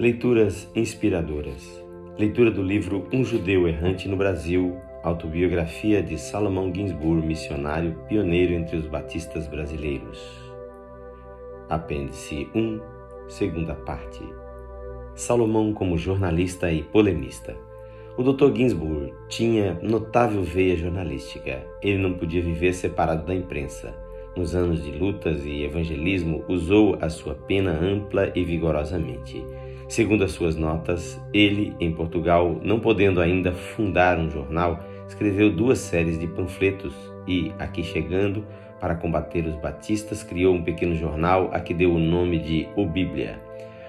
Leituras inspiradoras. Leitura do livro Um Judeu Errante no Brasil, autobiografia de Salomão Ginsburg, missionário pioneiro entre os batistas brasileiros. Apêndice 1, segunda parte. Salomão como jornalista e polemista. O Dr. Ginsburg tinha notável veia jornalística. Ele não podia viver separado da imprensa. Nos anos de lutas e evangelismo, usou a sua pena ampla e vigorosamente. Segundo as suas notas, ele, em Portugal, não podendo ainda fundar um jornal, escreveu duas séries de panfletos e, aqui chegando, para combater os batistas, criou um pequeno jornal a que deu o nome de O Bíblia.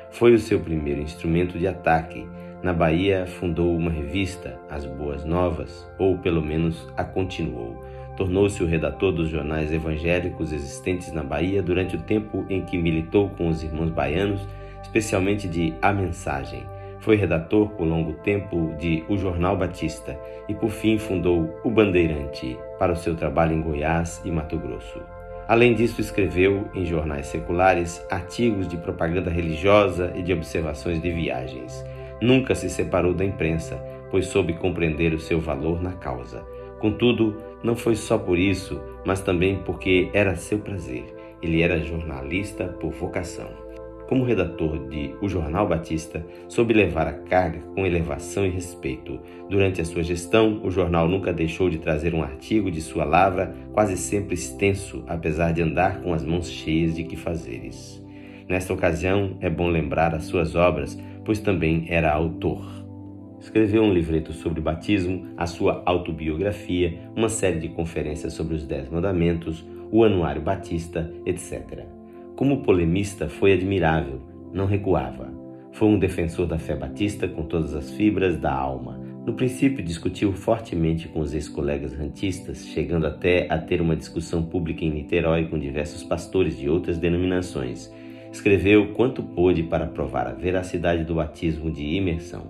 Foi o seu primeiro instrumento de ataque. Na Bahia, fundou uma revista, As Boas Novas, ou pelo menos a continuou. Tornou-se o redator dos jornais evangélicos existentes na Bahia durante o tempo em que militou com os irmãos baianos especialmente de A Mensagem. Foi redator por longo tempo de O Jornal Batista e por fim fundou O Bandeirante para o seu trabalho em Goiás e Mato Grosso. Além disso, escreveu em jornais seculares artigos de propaganda religiosa e de observações de viagens. Nunca se separou da imprensa, pois soube compreender o seu valor na causa. Contudo, não foi só por isso, mas também porque era seu prazer. Ele era jornalista por vocação como redator de O Jornal Batista, soube levar a carga com elevação e respeito. Durante a sua gestão, o jornal nunca deixou de trazer um artigo de sua lavra, quase sempre extenso, apesar de andar com as mãos cheias de que fazeres. Nesta ocasião, é bom lembrar as suas obras, pois também era autor. Escreveu um livreto sobre batismo, a sua autobiografia, uma série de conferências sobre os Dez Mandamentos, o Anuário Batista, etc. Como polemista, foi admirável, não recuava. Foi um defensor da fé batista com todas as fibras da alma. No princípio, discutiu fortemente com os ex-colegas rantistas, chegando até a ter uma discussão pública em Niterói com diversos pastores de outras denominações. Escreveu quanto pôde para provar a veracidade do batismo de imersão.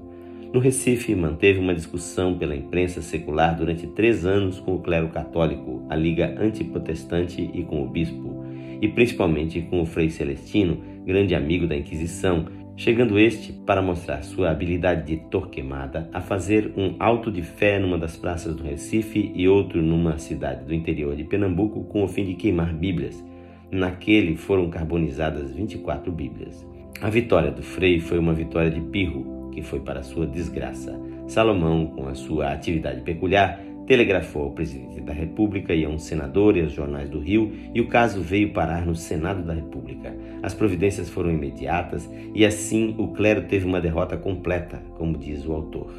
No Recife, manteve uma discussão pela imprensa secular durante três anos com o clero católico, a Liga Antiprotestante e com o bispo e principalmente com o Frei Celestino, grande amigo da Inquisição, chegando este, para mostrar sua habilidade de torquemada, a fazer um alto de fé numa das praças do Recife e outro numa cidade do interior de Pernambuco com o fim de queimar Bíblias. Naquele foram carbonizadas 24 Bíblias. A vitória do Frei foi uma vitória de pirro, que foi para sua desgraça. Salomão, com a sua atividade peculiar, telegrafou ao presidente da República e a um senador e aos jornais do Rio, e o caso veio parar no Senado da República. As providências foram imediatas e assim o clero teve uma derrota completa, como diz o autor.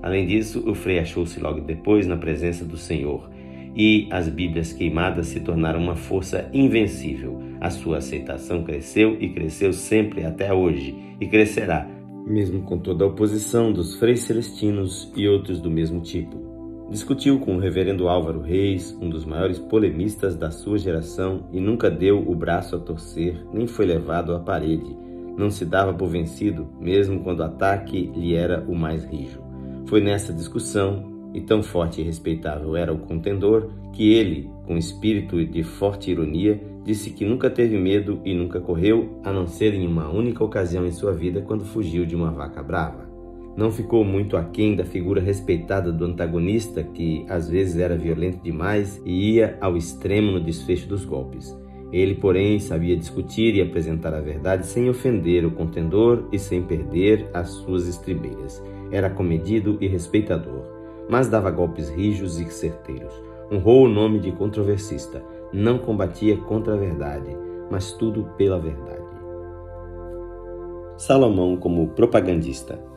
Além disso, o Frei achou-se logo depois na presença do Senhor e as Bíblias queimadas se tornaram uma força invencível. A sua aceitação cresceu e cresceu sempre até hoje e crescerá, mesmo com toda a oposição dos freis celestinos e outros do mesmo tipo. Discutiu com o reverendo Álvaro Reis, um dos maiores polemistas da sua geração, e nunca deu o braço a torcer, nem foi levado à parede. Não se dava por vencido, mesmo quando o ataque lhe era o mais rijo. Foi nessa discussão, e tão forte e respeitável era o contendor, que ele, com espírito de forte ironia, disse que nunca teve medo e nunca correu, a não ser em uma única ocasião em sua vida quando fugiu de uma vaca brava não ficou muito aquém da figura respeitada do antagonista, que às vezes era violento demais e ia ao extremo no desfecho dos golpes. Ele, porém, sabia discutir e apresentar a verdade sem ofender o contendor e sem perder as suas estribeiras. Era comedido e respeitador, mas dava golpes rijos e certeiros. Honrou o nome de controversista, não combatia contra a verdade, mas tudo pela verdade. Salomão como propagandista.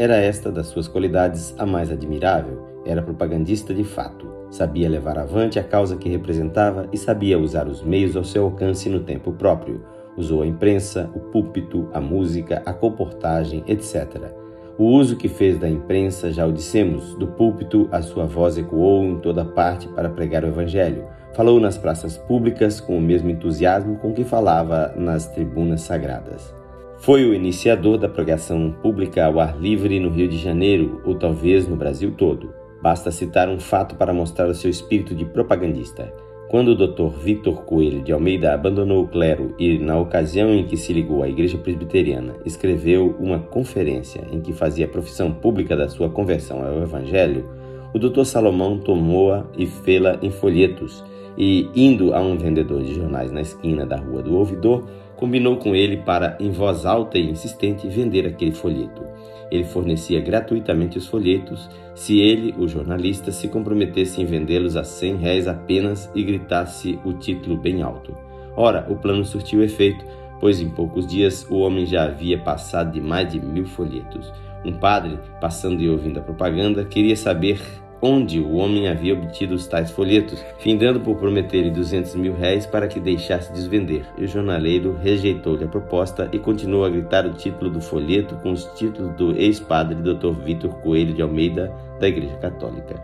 Era esta das suas qualidades a mais admirável. Era propagandista de fato. Sabia levar avante a causa que representava e sabia usar os meios ao seu alcance no tempo próprio. Usou a imprensa, o púlpito, a música, a comportagem, etc. O uso que fez da imprensa, já o dissemos, do púlpito, a sua voz ecoou em toda parte para pregar o Evangelho. Falou nas praças públicas com o mesmo entusiasmo com que falava nas tribunas sagradas. Foi o iniciador da pregação pública ao ar livre no Rio de Janeiro, ou talvez no Brasil todo. Basta citar um fato para mostrar o seu espírito de propagandista. Quando o Dr. Vitor Coelho de Almeida abandonou o clero e, na ocasião em que se ligou à Igreja Presbiteriana, escreveu uma conferência em que fazia profissão pública da sua conversão ao Evangelho, o Dr. Salomão tomou-a e fê-la em folhetos e, indo a um vendedor de jornais na esquina da Rua do Ouvidor, combinou com ele para, em voz alta e insistente, vender aquele folheto. Ele fornecia gratuitamente os folhetos se ele, o jornalista, se comprometesse em vendê-los a cem réis apenas e gritasse o título bem alto. Ora, o plano surtiu efeito, pois em poucos dias o homem já havia passado de mais de mil folhetos. Um padre, passando e ouvindo a propaganda, queria saber onde o homem havia obtido os tais folhetos, findando por prometer-lhe duzentos mil réis para que deixasse de os vender. E o jornaleiro rejeitou-lhe a proposta e continuou a gritar o título do folheto com os títulos do ex-padre Dr. Vitor Coelho de Almeida, da Igreja Católica.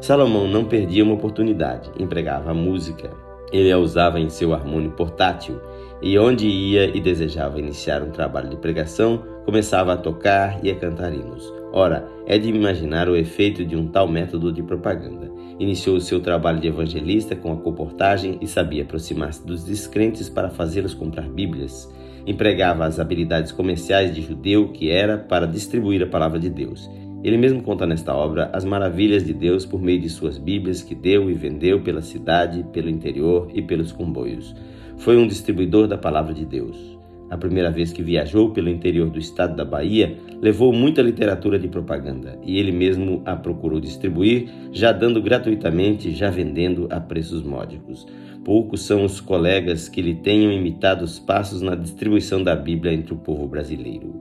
Salomão não perdia uma oportunidade, empregava a música. Ele a usava em seu harmônio portátil e onde ia e desejava iniciar um trabalho de pregação, começava a tocar e a cantar hinos. Ora, é de imaginar o efeito de um tal método de propaganda. Iniciou o seu trabalho de evangelista com a comportagem e sabia aproximar-se dos descrentes para fazê-los comprar Bíblias. Empregava as habilidades comerciais de judeu que era para distribuir a palavra de Deus. Ele mesmo conta nesta obra as maravilhas de Deus por meio de suas Bíblias que deu e vendeu pela cidade, pelo interior e pelos comboios. Foi um distribuidor da palavra de Deus. A primeira vez que viajou pelo interior do estado da Bahia, levou muita literatura de propaganda e ele mesmo a procurou distribuir, já dando gratuitamente, já vendendo a preços módicos. Poucos são os colegas que lhe tenham imitado os passos na distribuição da Bíblia entre o povo brasileiro.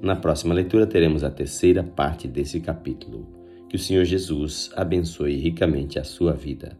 Na próxima leitura teremos a terceira parte desse capítulo. Que o Senhor Jesus abençoe ricamente a sua vida.